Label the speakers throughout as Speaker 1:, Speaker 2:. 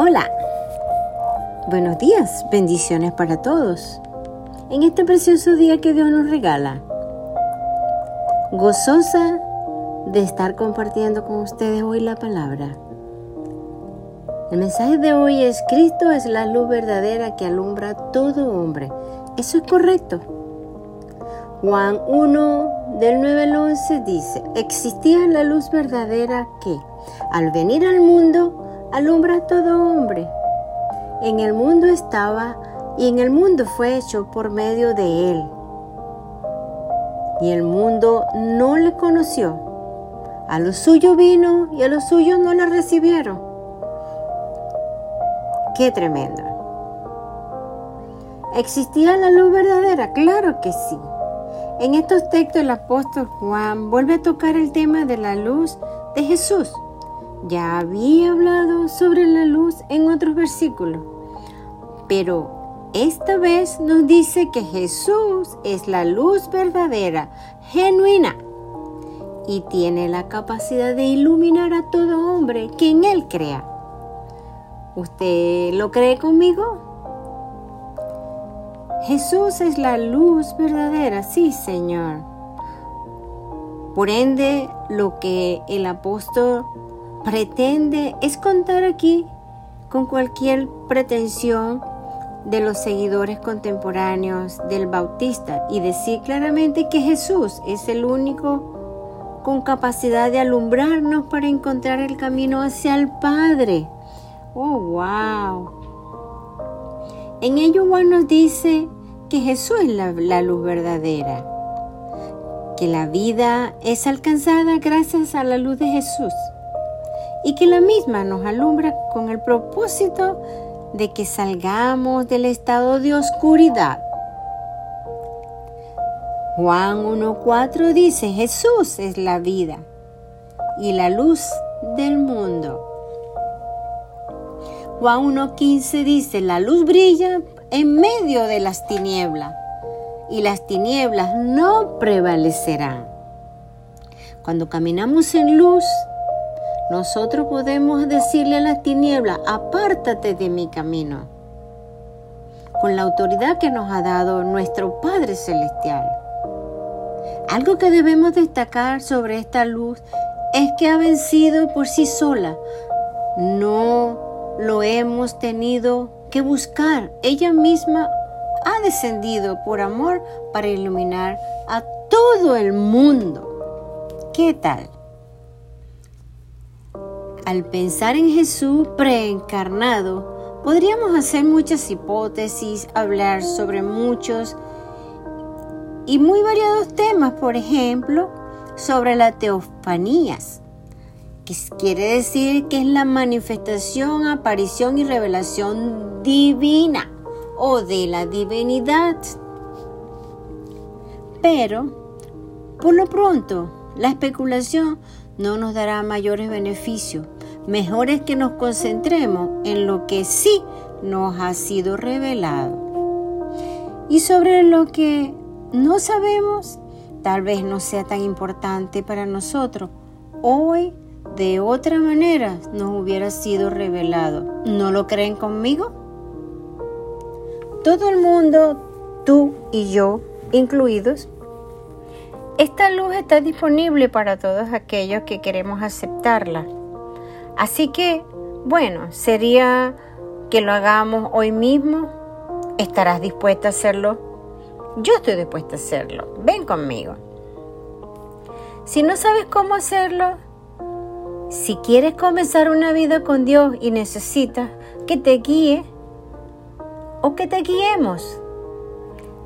Speaker 1: Hola, buenos días, bendiciones para todos. En este precioso día que Dios nos regala, gozosa de estar compartiendo con ustedes hoy la palabra. El mensaje de hoy es Cristo es la luz verdadera que alumbra a todo hombre. Eso es correcto. Juan 1 del 9 al 11 dice, existía la luz verdadera que, al venir al mundo, alumbra a todo hombre. En el mundo estaba y en el mundo fue hecho por medio de él. Y el mundo no le conoció. A lo suyo vino y a los suyos no le recibieron. Qué tremendo. ¿Existía la luz verdadera? Claro que sí. En estos textos el apóstol Juan vuelve a tocar el tema de la luz de Jesús ya había hablado sobre la luz en otros versículos, pero esta vez nos dice que Jesús es la luz verdadera, genuina, y tiene la capacidad de iluminar a todo hombre que en Él crea. ¿Usted lo cree conmigo? Jesús es la luz verdadera, sí, Señor. Por ende, lo que el apóstol pretende es contar aquí con cualquier pretensión de los seguidores contemporáneos del Bautista y decir claramente que Jesús es el único con capacidad de alumbrarnos para encontrar el camino hacia el Padre. Oh, wow. En ello Juan nos dice que Jesús es la, la luz verdadera, que la vida es alcanzada gracias a la luz de Jesús y que la misma nos alumbra con el propósito de que salgamos del estado de oscuridad. Juan 1.4 dice, Jesús es la vida y la luz del mundo. Juan 1.15 dice, la luz brilla en medio de las tinieblas y las tinieblas no prevalecerán. Cuando caminamos en luz, nosotros podemos decirle a las tinieblas, apártate de mi camino, con la autoridad que nos ha dado nuestro Padre Celestial. Algo que debemos destacar sobre esta luz es que ha vencido por sí sola. No lo hemos tenido que buscar. Ella misma ha descendido por amor para iluminar a todo el mundo. ¿Qué tal? Al pensar en Jesús preencarnado, podríamos hacer muchas hipótesis, hablar sobre muchos y muy variados temas, por ejemplo, sobre la teofanías, que quiere decir que es la manifestación, aparición y revelación divina o de la divinidad. Pero, por lo pronto, la especulación no nos dará mayores beneficios Mejor es que nos concentremos en lo que sí nos ha sido revelado. Y sobre lo que no sabemos, tal vez no sea tan importante para nosotros. Hoy, de otra manera, nos hubiera sido revelado. ¿No lo creen conmigo? Todo el mundo, tú y yo incluidos, esta luz está disponible para todos aquellos que queremos aceptarla Así que, bueno, sería que lo hagamos hoy mismo. ¿Estarás dispuesta a hacerlo? Yo estoy dispuesta a hacerlo. Ven conmigo. Si no sabes cómo hacerlo, si quieres comenzar una vida con Dios y necesitas que te guíe o que te guiemos.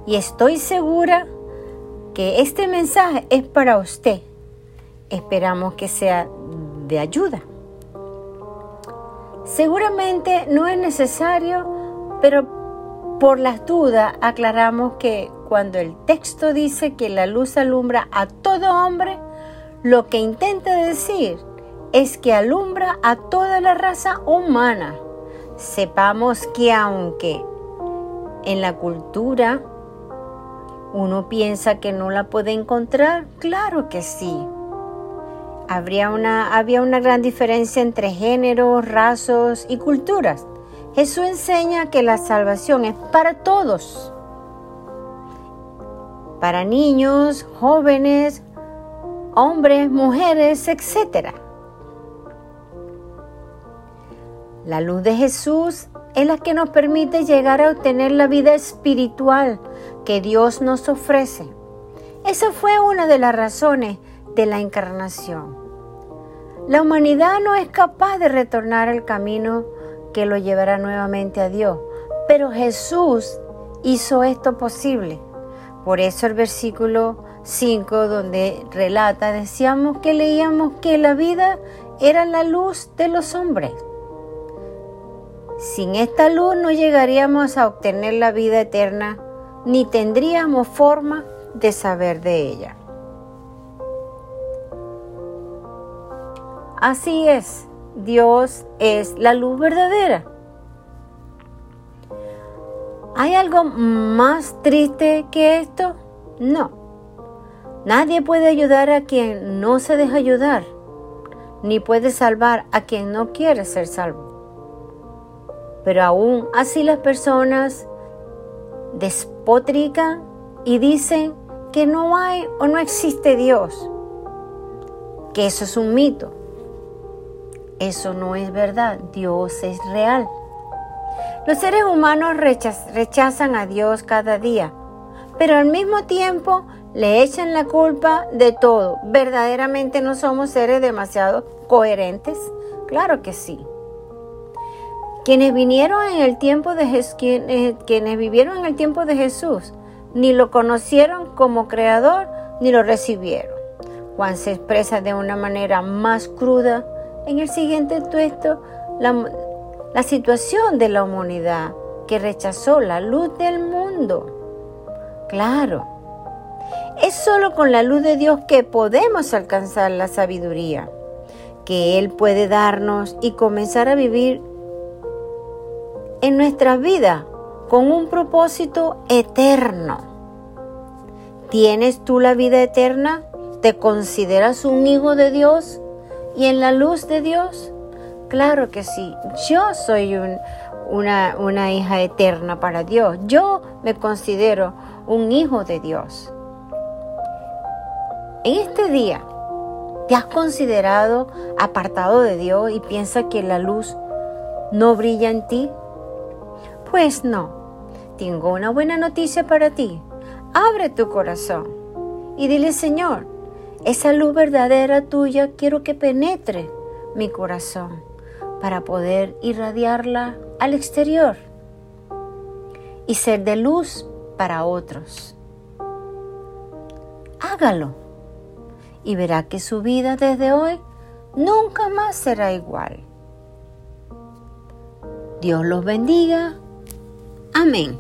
Speaker 1: Y estoy segura que este mensaje es para usted. Esperamos que sea de ayuda. Seguramente no es necesario, pero por las dudas aclaramos que cuando el texto dice que la luz alumbra a todo hombre, lo que intenta decir es que alumbra a toda la raza humana. Sepamos que aunque en la cultura uno piensa que no la puede encontrar, claro que sí. Habría una, había una gran diferencia entre géneros, razas y culturas. Jesús enseña que la salvación es para todos, para niños, jóvenes, hombres, mujeres, etc. La luz de Jesús es la que nos permite llegar a obtener la vida espiritual que Dios nos ofrece. Esa fue una de las razones de la encarnación. La humanidad no es capaz de retornar al camino que lo llevará nuevamente a Dios, pero Jesús hizo esto posible. Por eso el versículo 5 donde relata, decíamos que leíamos que la vida era la luz de los hombres. Sin esta luz no llegaríamos a obtener la vida eterna, ni tendríamos forma de saber de ella. Así es, Dios es la luz verdadera. ¿Hay algo más triste que esto? No. Nadie puede ayudar a quien no se deja ayudar, ni puede salvar a quien no quiere ser salvo. Pero aún así las personas despotrican y dicen que no hay o no existe Dios, que eso es un mito. Eso no es verdad, Dios es real. Los seres humanos rechazan a Dios cada día, pero al mismo tiempo le echan la culpa de todo. ¿Verdaderamente no somos seres demasiado coherentes? Claro que sí. Quienes vinieron en el tiempo de quienes, quienes vivieron en el tiempo de Jesús, ni lo conocieron como creador, ni lo recibieron. Juan se expresa de una manera más cruda en el siguiente texto la, situación de la humanidad que rechazó la luz del mundo. Claro, es solo con la luz de Dios que podemos alcanzar la sabiduría que Él puede darnos y comenzar a vivir en nuestra vida con un propósito eterno. ¿Tienes tú la vida eterna? ¿Te consideras un hijo de Dios? Y en la luz de Dios? Claro que sí. Yo soy una, una hija eterna para Dios. Yo me considero un hijo de Dios. En este día, ¿te has considerado apartado de Dios y piensas que la luz no brilla en ti? Pues no. Tengo una buena noticia para ti. Abre tu corazón y dile, Señor, esa luz verdadera tuya quiero que penetre mi corazón para poder irradiarla al exterior y ser de luz para otros. Hágalo y verá que su vida desde hoy nunca más será igual. Dios los bendiga. Amén.